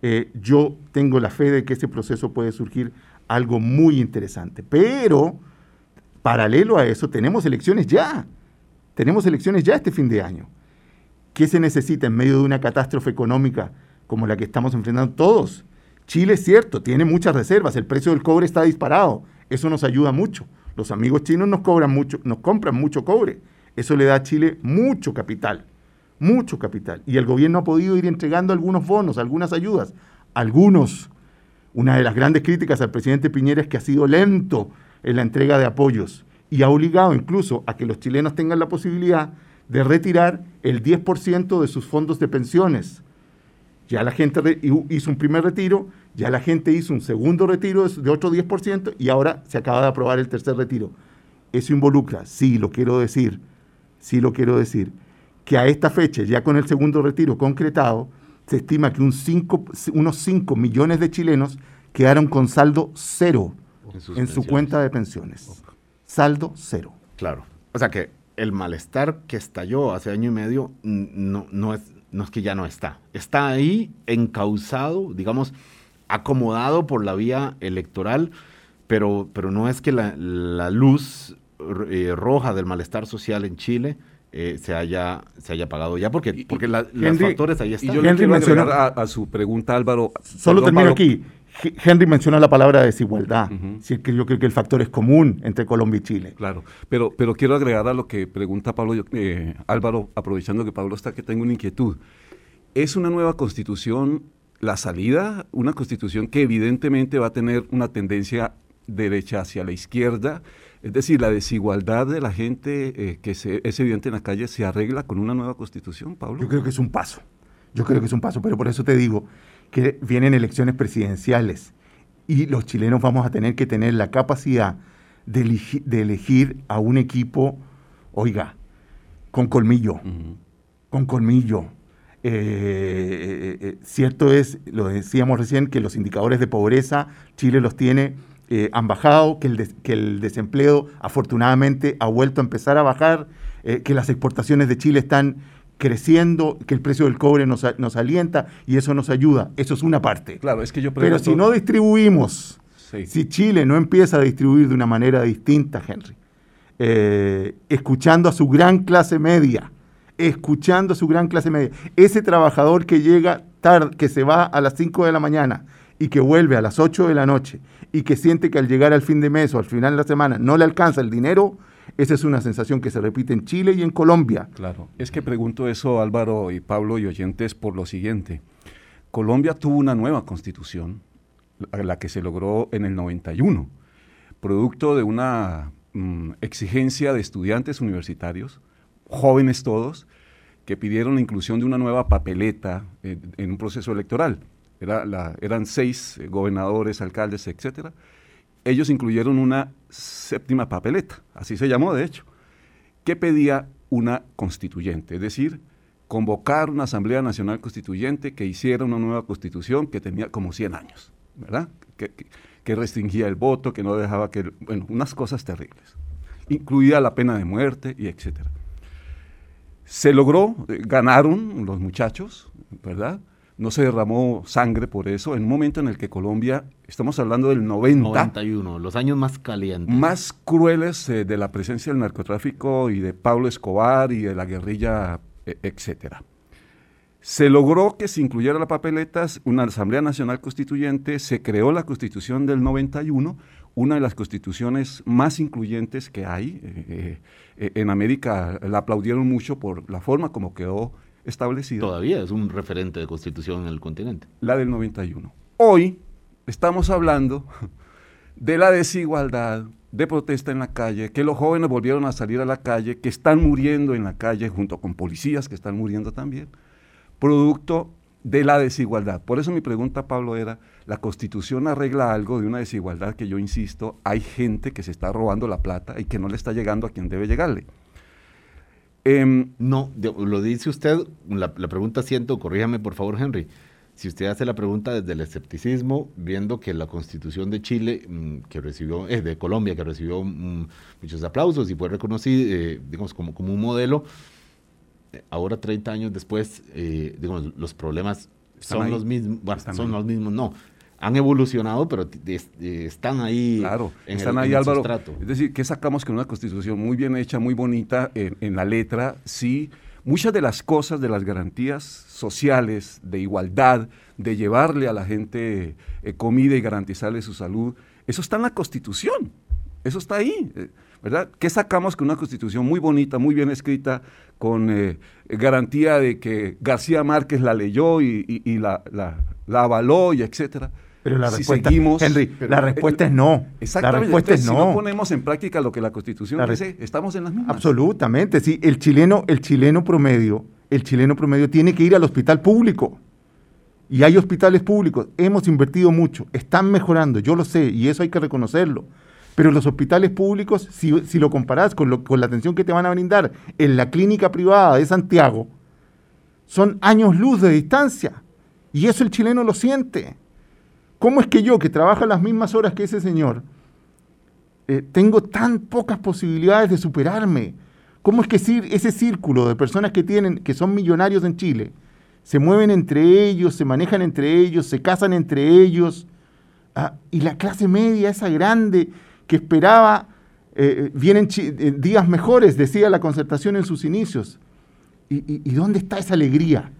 S4: Eh, yo tengo la fe de que ese proceso puede surgir algo muy interesante. Pero, paralelo a eso, tenemos elecciones ya. Tenemos elecciones ya este fin de año. ¿Qué se necesita en medio de una catástrofe económica como la que estamos enfrentando todos? Chile es cierto, tiene muchas reservas, el precio del cobre está disparado, eso nos ayuda mucho. Los amigos chinos nos cobran mucho, nos compran mucho cobre. Eso le da a Chile mucho capital, mucho capital. Y el gobierno ha podido ir entregando algunos bonos, algunas ayudas, algunos una de las grandes críticas al presidente Piñera es que ha sido lento en la entrega de apoyos y ha obligado incluso a que los chilenos tengan la posibilidad de retirar el 10% de sus fondos de pensiones. Ya la gente hizo un primer retiro, ya la gente hizo un segundo retiro de otro 10% y ahora se acaba de aprobar el tercer retiro. Eso involucra, sí, lo quiero decir, sí lo quiero decir, que a esta fecha, ya con el segundo retiro concretado, se estima que un unos 5 millones de chilenos quedaron con saldo cero en, su cuenta de pensiones. Saldo cero.
S2: Claro. O sea que el malestar que estalló hace año y medio no, no, es, no es que ya no está. Está ahí encausado, digamos, acomodado por la vía electoral, pero, pero no es que la, luz eh, roja del malestar social en Chile eh, se haya se haya pagado ya porque porque los factores ahí están.
S3: Y yo le quiero agregar a, su pregunta Álvaro.
S4: Solo termino aquí. Henry menciona la palabra desigualdad. yo creo que el factor es común entre Colombia y Chile.
S3: Claro, pero, pero quiero agregar a lo que pregunta Pablo, eh, Álvaro, aprovechando que Pablo está, que tengo una inquietud. ¿Es una nueva constitución la salida? Una constitución que evidentemente va a tener una tendencia derecha hacia la izquierda. Es decir, la desigualdad de la gente eh, que se, es evidente en la calle se arregla con una nueva constitución, Pablo.
S4: Yo creo que es un paso. Yo creo que es un paso, pero por eso te digo, que vienen elecciones presidenciales y los chilenos vamos a tener que tener la capacidad de, elegir a un equipo, oiga, con colmillo, con colmillo. Eh, eh, cierto es, lo decíamos recién, que los indicadores de pobreza Chile los tiene, han bajado, que el, que el, desempleo afortunadamente ha vuelto a empezar a bajar, que las exportaciones de Chile están creciendo, que el precio del cobre nos, nos, alienta y eso nos ayuda. Eso es una parte.
S3: Claro, es que yo
S4: Pero si no distribuimos, si Chile no empieza a distribuir de una manera distinta, Henry, eh, escuchando a su gran clase media, escuchando a su gran clase media, ese trabajador que llega tarde, que se va a las 5 de la mañana y que vuelve a las 8 de la noche y que siente que al llegar al fin de mes o al final de la semana no le alcanza el dinero, esa es una sensación que se repite en Chile y en Colombia.
S3: Claro, es que pregunto eso Álvaro y Pablo y oyentes por lo siguiente. Colombia tuvo una nueva constitución, la que se logró en el 91, producto de una mm, exigencia de estudiantes universitarios, jóvenes todos, que pidieron la inclusión de una nueva papeleta en un proceso electoral. Era eran seis eh, gobernadores, alcaldes, etcétera, ellos incluyeron una séptima papeleta, así se llamó de hecho, que pedía una constituyente, es decir, convocar una Asamblea Nacional Constituyente que hiciera una nueva constitución que tenía como 100 años, ¿verdad? Que, restringía el voto, que no dejaba que, bueno, unas cosas terribles, incluía la pena de muerte y etcétera. Se logró, eh, ganaron los muchachos, ¿verdad? No se derramó sangre por eso, en un momento en el que Colombia, estamos hablando del 90.
S2: 91, los años más calientes.
S3: Más crueles eh, de la presencia del narcotráfico y de Pablo Escobar y de la guerrilla, e, etcétera. Se logró que se incluyera la papeletas, una Asamblea Nacional Constituyente, se creó la Constitución del 91, una de las constituciones más incluyentes que hay. Eh, eh, en América la aplaudieron mucho por la forma como quedó establecida.
S2: Todavía es un referente de constitución en el continente.
S3: La del 91. Hoy estamos hablando de la desigualdad, de protesta en la calle, que los jóvenes volvieron a salir a la calle, que están muriendo en la calle junto con policías que están muriendo también, producto de la desigualdad. Por eso mi pregunta, Pablo, era, ¿la constitución arregla algo de una desigualdad que yo insisto, hay gente que se está robando la plata y que no le está llegando a quien debe llegarle?
S2: Em, no, lo dice usted, la, pregunta siento, corríjame por favor Henry, si usted hace la pregunta desde el escepticismo, viendo que la constitución de Chile, mm, que recibió, eh, de Colombia, que recibió mm, muchos aplausos y fue reconocido, eh, digamos, como, como un modelo, eh, ahora 30 años después, digamos, los problemas son los mismos, bueno, son los mismos, no, han evolucionado, pero están ahí.
S3: Claro, están ahí, Álvaro. Es decir, ¿qué sacamos con una constitución muy bien hecha, muy bonita en, la letra? Sí, muchas de las cosas, de las garantías sociales, de igualdad, de llevarle a la gente eh, comida y garantizarle su salud, eso está en la constitución. Eso está ahí. Eh, ¿verdad? ¿Qué sacamos con una constitución muy bonita, muy bien escrita, con eh, garantía de que García Márquez la leyó y, la, la, avaló y etcétera?
S4: Pero la respuesta, Henry, la respuesta es no.
S3: Exactamente. La respuesta es no. Si no ponemos en práctica lo que la Constitución dice, estamos en las mismas.
S4: Absolutamente, sí. El chileno, el chileno promedio, el chileno promedio tiene que ir al hospital público. Y hay hospitales públicos. Hemos invertido mucho. Están mejorando, yo lo sé, y eso hay que reconocerlo. Pero los hospitales públicos, si, si lo comparás con, con la atención que te van a brindar en la clínica privada de Santiago, son años luz de distancia. Y eso el chileno lo siente. ¿Cómo es que yo, que trabajo las mismas horas que ese señor, eh, tengo tan pocas posibilidades de superarme? ¿Cómo es que ese círculo de personas que tienen, que son millonarios en Chile, se mueven entre ellos, se manejan entre ellos, se casan entre ellos, ah, y la clase media, esa grande que esperaba, eh, eh, vienen días mejores, decía la concertación en sus inicios. ¿Y, ¿Y dónde está esa alegría?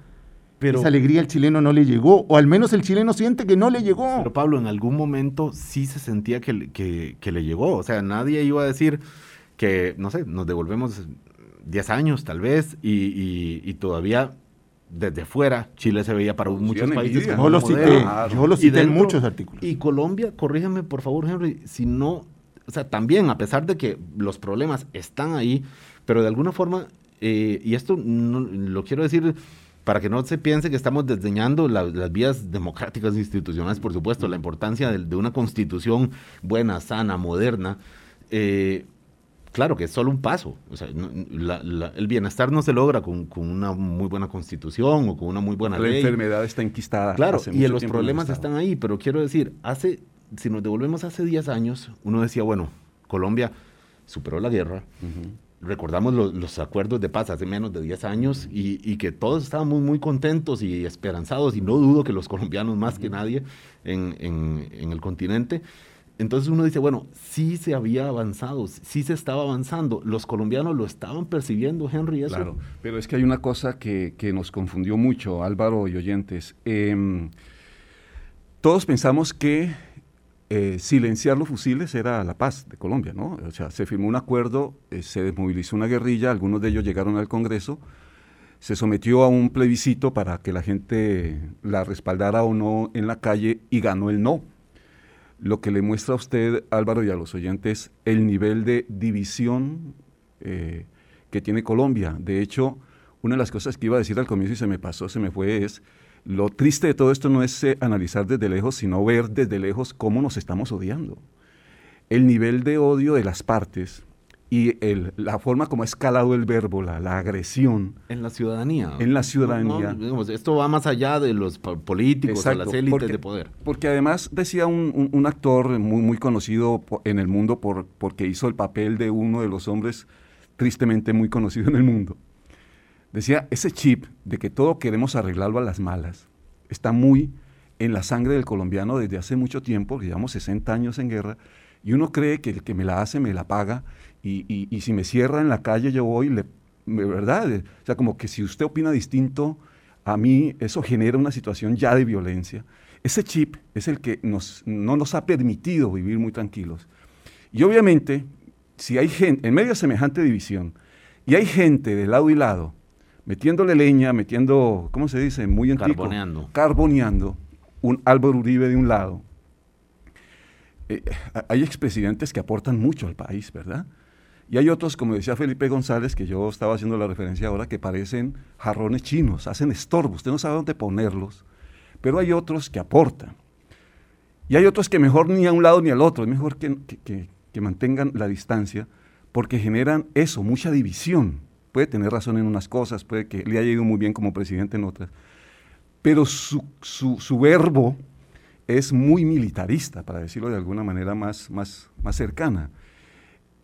S4: Pero, esa alegría al chileno no le llegó, o al menos el chileno siente que no le llegó.
S2: Pero Pablo, en algún momento sí se sentía que, que, le llegó, o sea, nadie iba a decir que, no sé, nos devolvemos 10 años tal vez y, todavía desde fuera Chile se veía para muchos países
S4: yo lo cité, yo lo cité en muchos artículos.
S2: Y Colombia, corrígeme por favor Henry, si no, o sea, también a pesar de que los problemas están ahí, pero de alguna forma, eh, y esto no, lo quiero decir para que no se piense que estamos desdeñando las vías democráticas e institucionales, por supuesto, la importancia de, una constitución buena, sana, moderna. Eh, claro que es solo un paso. O sea, el bienestar no se logra con, una muy buena constitución o con una muy buena ley.
S3: La enfermedad está enquistada.
S2: Claro, y los problemas están ahí, pero quiero decir, hace, si nos devolvemos hace 10 años, uno decía, bueno, Colombia superó la guerra, recordamos los acuerdos de paz hace menos de 10 años y, que todos estábamos muy contentos y esperanzados y no dudo que los colombianos más que nadie en, el continente. Entonces uno dice, bueno, sí se había avanzado, sí se estaba avanzando, los colombianos lo estaban percibiendo, Henry, eso.
S3: Claro, pero es que hay una cosa que, nos confundió mucho, Álvaro y oyentes. Em, todos pensamos que eh, silenciar los fusiles era la paz de Colombia, ¿no? O sea, se firmó un acuerdo, eh, se desmovilizó una guerrilla, algunos de ellos llegaron al Congreso, se sometió a un plebiscito para que la gente la respaldara o no en la calle y ganó el no. Lo que le muestra a usted, Álvaro, y a los oyentes, el nivel de división eh, que tiene Colombia. De hecho, una de las cosas que iba a decir al comienzo y se me pasó, se me fue, es lo triste de todo esto no es eh, analizar desde lejos, sino ver desde lejos cómo nos estamos odiando. El nivel de odio de las partes y la forma como ha escalado el verbo, la, agresión.
S2: En la ciudadanía.
S3: En la ciudadanía.
S2: esto va más allá de los políticos o las élites de poder.
S3: Porque además decía un, actor muy, muy conocido en el mundo por, porque hizo el papel de uno de los hombres tristemente muy conocido en el mundo Decía, ese chip de que todo queremos arreglarlo a las malas está muy en la sangre del colombiano desde hace mucho tiempo, llevamos 60 años en guerra, y uno cree que el que me la hace me la paga, y, si me cierra en la calle yo voy, le, ¿verdad? O sea, como que si usted opina distinto a mí, eso genera una situación ya de violencia. Ese chip es el que nos, no nos ha permitido vivir muy tranquilos. Y obviamente, si hay gente, en medio de semejante división, y hay gente de lado y lado metiéndole leña, metiendo, ¿cómo se dice? Muy antiguo.
S2: Carboneando.
S3: Carboneando. Un Álvaro Uribe de un lado. Eh, hay expresidentes que aportan mucho al país, ¿verdad? Y hay otros, como decía Felipe González, que yo estaba haciendo la referencia ahora, que parecen jarrones chinos, hacen estorbo, usted no sabe dónde ponerlos, pero hay otros que aportan. Y hay otros que mejor ni a un lado ni al otro, es mejor que, que mantengan la distancia, porque generan eso, mucha división puede tener razón en unas cosas, puede que le haya ido muy bien como presidente en otras, pero su, su, verbo es muy militarista, para decirlo de alguna manera más, más, más cercana.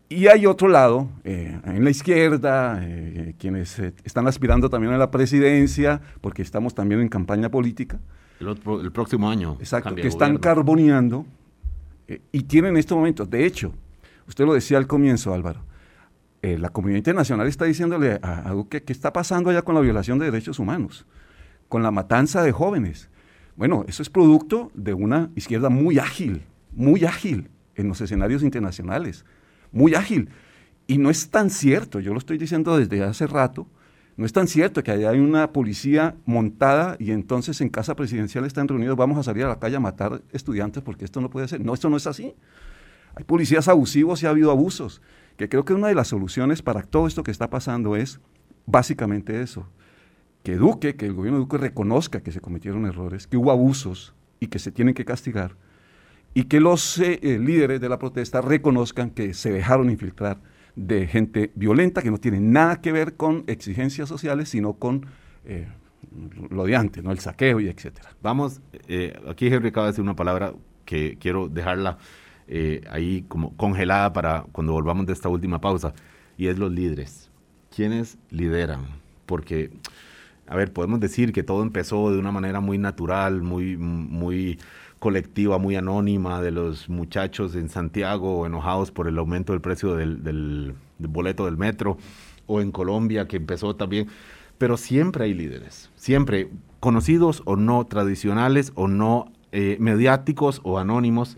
S3: Y hay otro lado, eh, en la izquierda, eh, quienes eh, están aspirando también a la presidencia, porque estamos también en campaña política.
S2: El, próximo año.
S3: Exacto, que están carboneando y tienen estos momentos. De hecho, usted lo decía al comienzo, Álvaro, eh, la comunidad internacional está diciéndole a, Duque qué está pasando allá con la violación de derechos humanos, con la matanza de jóvenes. Bueno, eso es producto de una izquierda muy ágil, muy ágil en los escenarios internacionales, muy ágil. Y no es tan cierto, yo lo estoy diciendo desde hace rato, no es tan cierto que allá hay una policía montada y entonces en casa presidencial están reunidos, vamos a salir a la calle a matar estudiantes porque esto no puede ser. No, esto no es así. Hay policías abusivos y ha habido abusos que creo que una de las soluciones para todo esto que está pasando es básicamente eso, que Duque, que el gobierno de Duque reconozca que se cometieron errores, que hubo abusos y que se tienen que castigar, y que los eh, eh, líderes de la protesta reconozcan que se dejaron infiltrar de gente violenta que no tiene nada que ver con exigencias sociales, sino con eh, lo de antes, ¿no? el saqueo y etcétera.
S2: Vamos, aquí Henry acaba de decir una palabra que quiero dejarla eh, ahí como congelada para cuando volvamos de esta última pausa, y es los líderes. ¿Quiénes lideran? Porque, a ver, podemos decir que todo empezó de una manera muy natural, muy, muy colectiva, muy anónima, de los muchachos en Santiago enojados por el aumento del precio del, boleto del metro, o en Colombia, que empezó también, pero siempre hay líderes, siempre conocidos o no tradicionales o no eh, mediáticos o anónimos.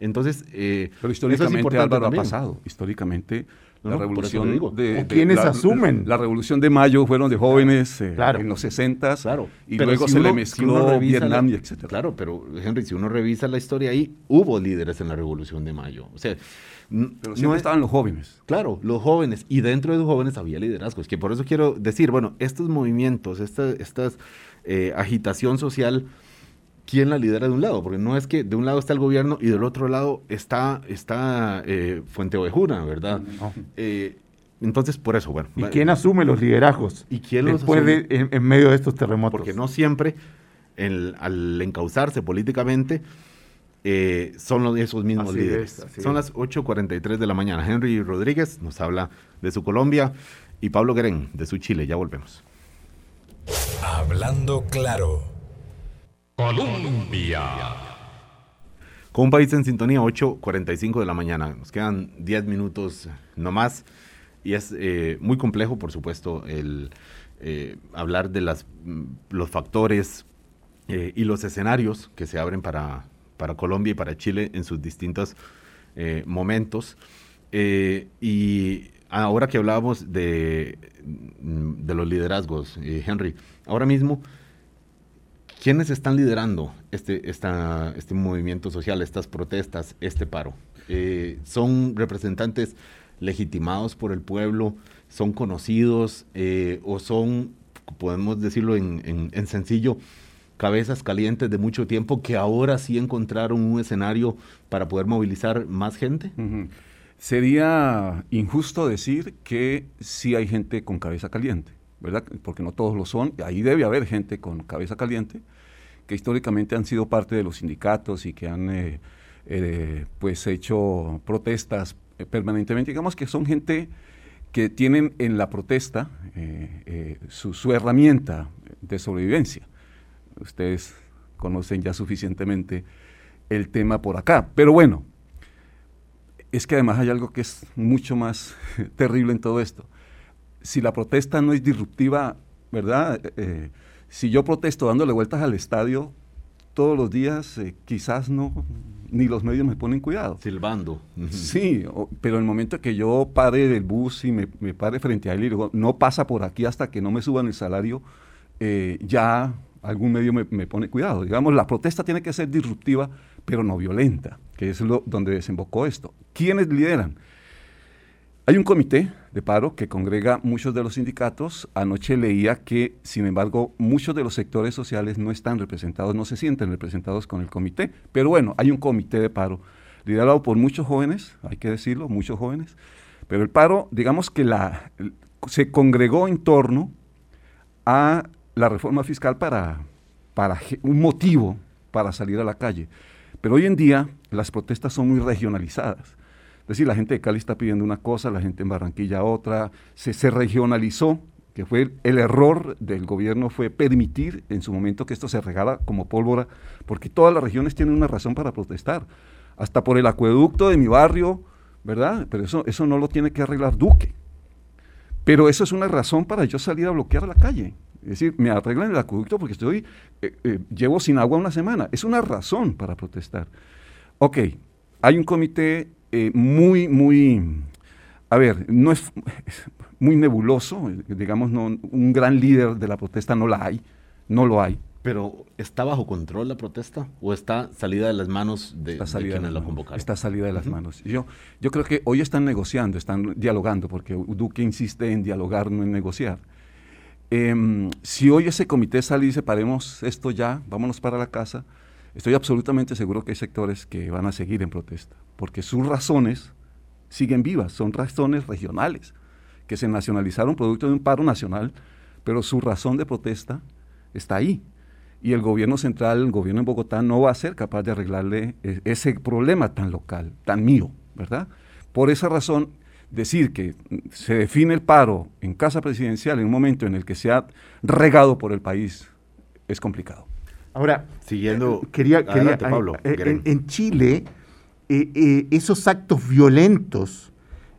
S2: Entonces,
S3: eh, pero históricamente Álvaro ha pasado. Históricamente la revolución
S4: de, quienes asumen
S3: la, revolución de mayo fueron de jóvenes eh, en los 60
S2: claro.
S3: y luego se le mezcló Vietnam y etcétera.
S2: Claro pero Henry si uno revisa la historia ahí hubo líderes en la revolución de mayo. O sea
S3: pero no estaban los jóvenes.
S2: Claro los jóvenes y dentro de los jóvenes había liderazgos que por eso quiero decir bueno estos movimientos esta estas eh, agitación social quién la lidera de un lado, porque no es que de un lado está el gobierno y del otro lado está, está eh, Fuente Ovejuna, ¿verdad? Eh, entonces, por eso, bueno.
S4: ¿Y quién asume los liderazgos?
S2: ¿Y quién
S4: los asume? en, medio de estos terremotos?
S2: Porque no siempre, al encauzarse políticamente, eh, son esos mismos líderes. son las 8.43 de la mañana. Henry Rodríguez nos habla de su Colombia y Pablo Guerén de su Chile. Ya volvemos.
S1: Hablando claro. Colombia.
S2: Con un país en sintonía, 8.45 de la mañana. Nos quedan 10 minutos no más. Y es eh, muy complejo, por supuesto, el eh, hablar de mm, los factores eh, y los escenarios que se abren para, Colombia y para Chile en sus distintos momentos. y ahora que hablábamos de, mm, de los liderazgos, Henry, ahora mismo ¿Quiénes están liderando este, esta, este movimiento social, estas protestas, este paro? Eh, ¿Son representantes legitimados por el pueblo? ¿Son conocidos? Eh, ¿O son, podemos decirlo en, sencillo, cabezas calientes de mucho tiempo que ahora sí encontraron un escenario para poder movilizar más gente?
S3: Sería injusto decir que sí hay gente con cabeza caliente, Porque no todos lo son. Ahí debe haber gente con cabeza caliente que históricamente han sido parte de los sindicatos y que han eh, eh, pues hecho protestas eh, permanentemente. Digamos que son gente que tienen en la protesta su, herramienta de sobrevivencia. Ustedes conocen ya suficientemente el tema por acá. Pero bueno, es que además hay algo que es mucho más *laughs* terrible en todo esto. Si la protesta no es disruptiva, ¿verdad? si yo protesto dándole vueltas al estadio todos los días, eh, quizás no, ni los medios me ponen cuidado.
S2: Silbando.
S3: Sí, pero en el momento que yo pare del bus y me, pare frente a él y digo, no pasa por aquí hasta que no me suban el salario, eh, ya algún medio me, pone cuidado. Digamos, la protesta tiene que ser disruptiva, pero no violenta, que es lo, donde desembocó esto. ¿Quiénes lideran? Hay un comité de paro que congrega muchos de los sindicatos. Anoche leía que, sin embargo, muchos de los sectores sociales no están representados, no se sienten representados con el comité. Pero bueno, hay un comité de paro liderado por muchos jóvenes, hay que decirlo, muchos jóvenes. Pero el paro, digamos que la, se congregó en torno a la reforma fiscal para, para un motivo para salir a la calle. Pero hoy en día las protestas son muy regionalizadas. Es decir, la gente de Cali está pidiendo una cosa, la gente en Barranquilla otra, se, regionalizó, que fue el, error del gobierno fue permitir en su momento que esto se regara como pólvora, porque todas las regiones tienen una razón para protestar, hasta por el acueducto de mi barrio, ¿verdad? Pero eso, eso no lo tiene que arreglar Duque. Pero eso es una razón para yo salir a bloquear la calle. Es decir, me arreglan el acueducto porque estoy, eh, eh, llevo sin agua una semana. Es una razón para protestar. Ok, hay un comité eh, muy, muy, a ver, no es, muy nebuloso, digamos, no, un gran líder de la protesta no la hay, no lo hay.
S2: Pero ¿está bajo control la protesta o está salida de las manos de, quienes la convocaron?
S3: Está salida de las manos. Yo, yo creo que hoy están negociando, están dialogando, porque Duque insiste en dialogar, no en negociar. Em, si hoy ese comité sale y dice, paremos esto ya, vámonos para la casa, estoy absolutamente seguro que hay sectores que van a seguir en protesta porque sus razones siguen vivas, son razones regionales, que se nacionalizaron producto de un paro nacional, pero su razón de protesta está ahí. Y el gobierno central, el gobierno en Bogotá, no va a ser capaz de arreglarle e, ese problema tan local, tan mío, ¿verdad? Por esa razón, decir que se define el paro en casa presidencial en un momento en el que se ha regado por el país es complicado.
S4: Ahora, siguiendo, eh, quería, quería Pablo, eh, en Chile eh, eh, esos actos violentos,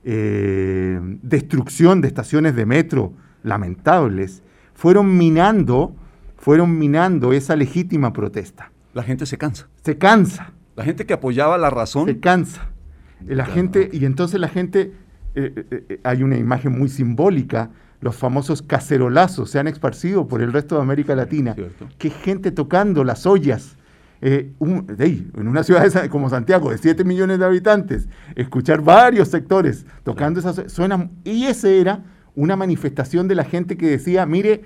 S4: eh, destrucción de estaciones de metro lamentables, fueron minando fueron minando esa legítima protesta.
S3: La gente se cansa.
S4: Se cansa.
S3: La gente que apoyaba la razón.
S4: Se cansa. La gente, y entonces la gente, eh, eh, eh, hay una imagen muy simbólica, los famosos cacerolazos se han esparcido por el resto de América Latina.
S3: Cierto.
S4: Que gente tocando las ollas. Eh, un- en una ciudad como Santiago, de 7 millones de habitantes, escuchar varios sectores tocando esas suena Y ese era una manifestación de la gente que decía, mire,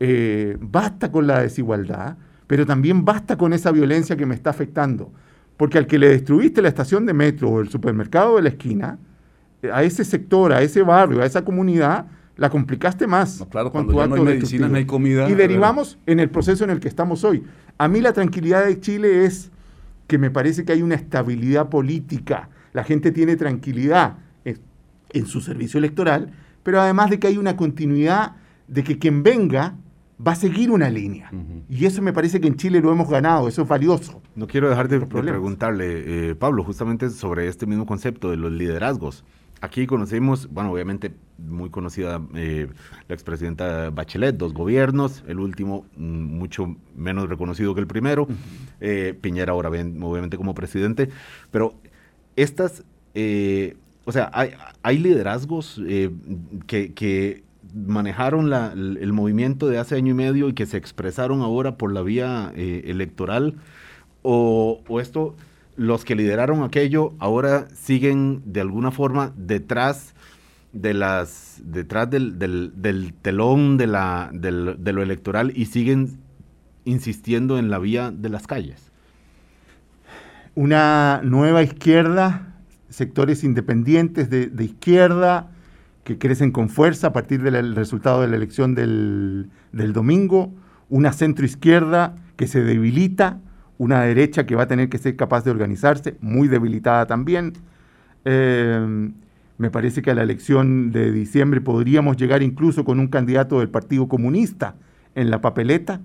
S4: eh, basta con la desigualdad, pero también basta con esa violencia que me está afectando. Porque al que le destruiste la estación de metro o el supermercado de la esquina, eh, a ese sector, a ese barrio, a esa comunidad, la complicaste más.
S3: No, claro,
S4: con
S3: cuando
S4: tu
S3: ya no hay medicina,
S4: destructivo.
S3: no hay comida,
S4: Y
S3: a
S4: derivamos en el proceso en el que estamos hoy. A mí la tranquilidad de Chile es que me parece que hay una estabilidad política. La gente tiene tranquilidad en, en su servicio electoral, pero además de que hay una continuidad de que quien venga va a seguir una línea. Y eso me parece que en Chile lo hemos ganado, eso es valioso.
S2: No quiero dejar de, preguntarle, eh, Pablo, justamente sobre este mismo concepto de los liderazgos. Aquí conocimos, bueno, obviamente muy conocida eh, la expresidenta Bachelet, dos gobiernos, el último mm, mucho menos reconocido que el primero, eh, Piñera ahora ven- obviamente como presidente, pero estas, eh, o sea, hay, hay liderazgos eh, que, que manejaron la- el movimiento de hace año y medio y que se expresaron ahora por la vía eh, electoral o, o esto, los que lideraron aquello ahora siguen de alguna forma detrás de las, detrás del, del- telón de, la, del- de lo electoral y siguen insistiendo en la vía de las calles.
S4: Una nueva izquierda, sectores independientes de, de izquierda que crecen con fuerza a partir del resultado de la elección del, del domingo, una centroizquierda que se debilita, una derecha que va a tener que ser capaz de organizarse, muy debilitada también. Eh, me parece que a la elección de diciembre podríamos llegar incluso con un candidato del Partido Comunista en la papeleta.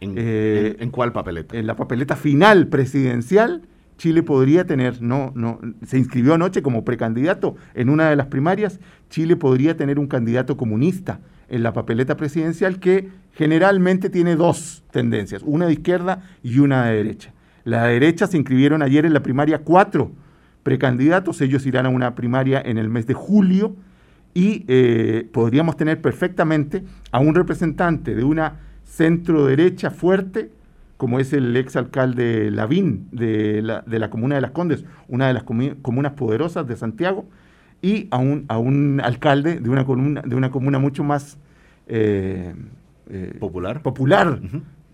S2: ¿En,
S4: Eh,
S2: en- en cuál papeleta?
S4: En la papeleta final presidencial, Chile podría tener, no, no, se inscribió anoche como precandidato en una de las primarias, Chile podría tener un candidato comunista en la papeleta presidencial que generalmente tiene dos tendencias, una de izquierda y una de derecha. La derecha se inscribieron ayer en la primaria cuatro precandidatos, ellos irán a una primaria en el mes de julio y eh, podríamos tener perfectamente a un representante de una centro derecha fuerte, como es el exalcalde Lavín de la, de la comuna de Las Condes, una de las comu- comunas poderosas de Santiago, y a un, a un alcalde de una, comuna, de una comuna mucho más eh, eh,
S2: Popular.
S4: popular,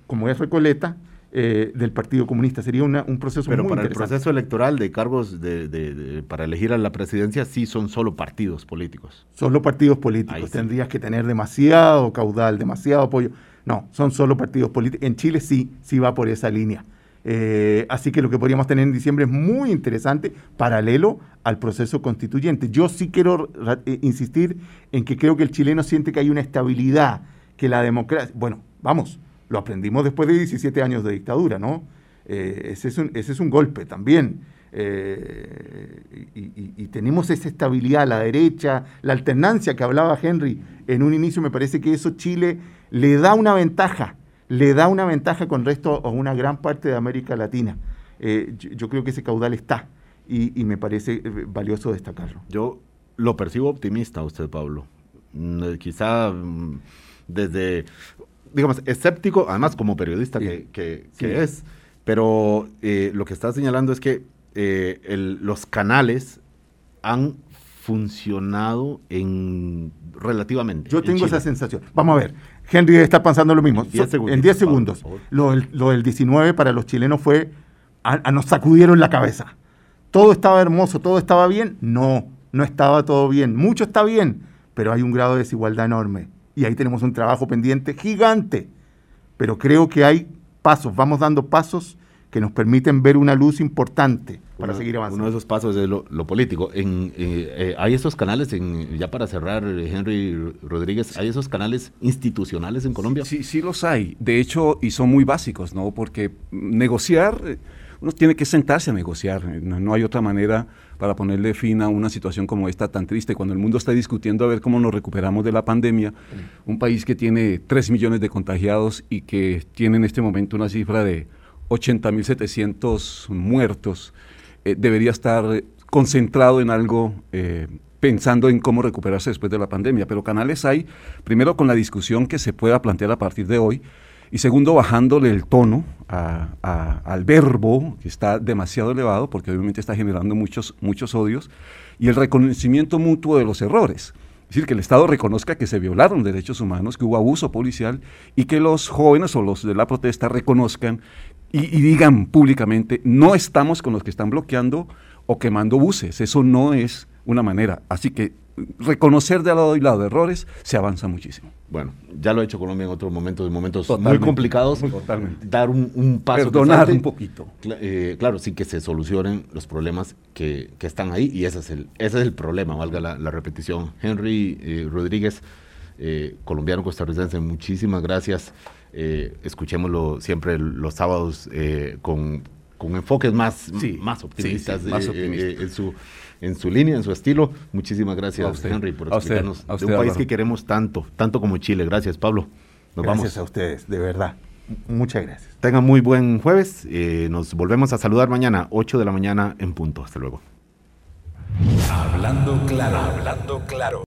S4: como es Recoleta, eh, del Partido Comunista. Sería una- un proceso
S2: Pero
S4: muy
S2: para el proceso electoral de cargos de, de- de- para elegir a la presidencia sí son solo partidos políticos.
S4: Solo partidos políticos.
S2: Ahí sí.
S4: Tendrías que tener demasiado caudal, demasiado apoyo. No, son solo partidos políticos. En Chile sí, sí va por esa línea. Eh, así que lo que podríamos tener en diciembre es muy interesante, paralelo al proceso constituyente. Yo sí quiero eh, insistir en que creo que el chileno siente que hay una estabilidad, que la democracia, bueno, vamos, lo aprendimos después de 17 años de dictadura, ¿no? Eh, ese, es un, ese es un golpe también. Eh, y, tenemos esa estabilidad, la derecha, la alternancia que hablaba Henry en un inicio, me parece que eso Chile le da una ventaja, le da una ventaja con resto a una gran parte de América Latina. Eh, yo, creo que ese caudal está y, y me parece valioso destacarlo.
S2: Yo lo percibo optimista usted, Pablo. Mm, Quizá mm, desde, digamos, escéptico, además como periodista
S4: Sí.
S2: que, que-
S4: Sí.
S2: que es, pero eh, lo que está señalando es que eh, el- los canales han funcionado en relativamente.
S4: Yo
S2: en
S4: tengo esa sensación. Vamos a ver, Henry estar pensando lo mismo.
S2: En 10
S4: So-
S2: segunditos,
S4: en 10
S2: Pablo,
S4: segundos. Lo del, lo del 19 para los chilenos fue, a- a nos sacudieron la cabeza. Todo estaba hermoso, todo estaba bien. No, no estaba todo bien. Mucho está bien, pero hay un grado de desigualdad enorme. Y ahí tenemos un trabajo pendiente gigante. Pero creo que hay pasos, vamos dando pasos que nos permiten ver una luz importante para
S2: Uno-
S4: seguir avanzando.
S2: Uno de esos pasos es lo, lo político. En, eh, eh, hay esos canales, en, ya para cerrar, Henry Rodríguez, hay esos canales institucionales en Colombia.
S3: Sí, sí los hay. De hecho, y son muy básicos, ¿no? Porque negociar, eh, uno tiene que sentarse a negociar. No, no, hay otra manera para ponerle fin a una situación como esta tan triste. Cuando el mundo está discutiendo a ver cómo nos recuperamos de la pandemia, un país que tiene 3 millones de contagiados y que tiene en este momento una cifra de 80.700 muertos, eh, debería estar concentrado en algo eh, pensando en cómo recuperarse después de la pandemia. Pero canales hay, primero con la discusión que se pueda plantear a partir de hoy, y segundo, bajándole el tono al verbo, que está demasiado elevado, porque obviamente está generando muchos, muchos odios, y el reconocimiento mutuo de los errores. Es decir, que el Estado reconozca que se violaron derechos humanos, que hubo abuso policial, y que los jóvenes o los de la protesta reconozcan y, y digan públicamente, no estamos con los que están bloqueando o quemando buses. Eso no es una manera. Así que reconocer de lado y lado errores se avanza muchísimo.
S2: Bueno, ya lo ha hecho Colombia en otros momentos, en momentos muy complicados.
S3: Totalmente.
S2: Dar un, un paso.
S3: Perdonar un poquito.
S2: Eh, claro, sí que se solucionen los problemas que, que, están ahí y ese es el, ese es el problema, valga la, la repetición. Henry eh, Rodríguez, eh, colombiano costarricense, muchísimas gracias. Escuchémoslo siempre los sábados con, con enfoques más,
S3: sí,
S2: más optimistas,
S3: sí, sí, más optimistas.
S2: en su en su línea, en su estilo. Muchísimas gracias,
S3: usted,
S2: Henry, por
S3: a
S2: explicarnos
S3: usted, a usted,
S2: de un país
S3: Álvaro.
S2: que queremos tanto, tanto como Chile. Gracias, Pablo. Nos
S4: gracias
S2: vamos.
S4: a ustedes, de verdad. Muchas gracias.
S2: Tengan muy buen jueves. Eh, nos volvemos a saludar mañana, 8 de la mañana en punto. Hasta luego.
S1: Hablando claro, hablando claro.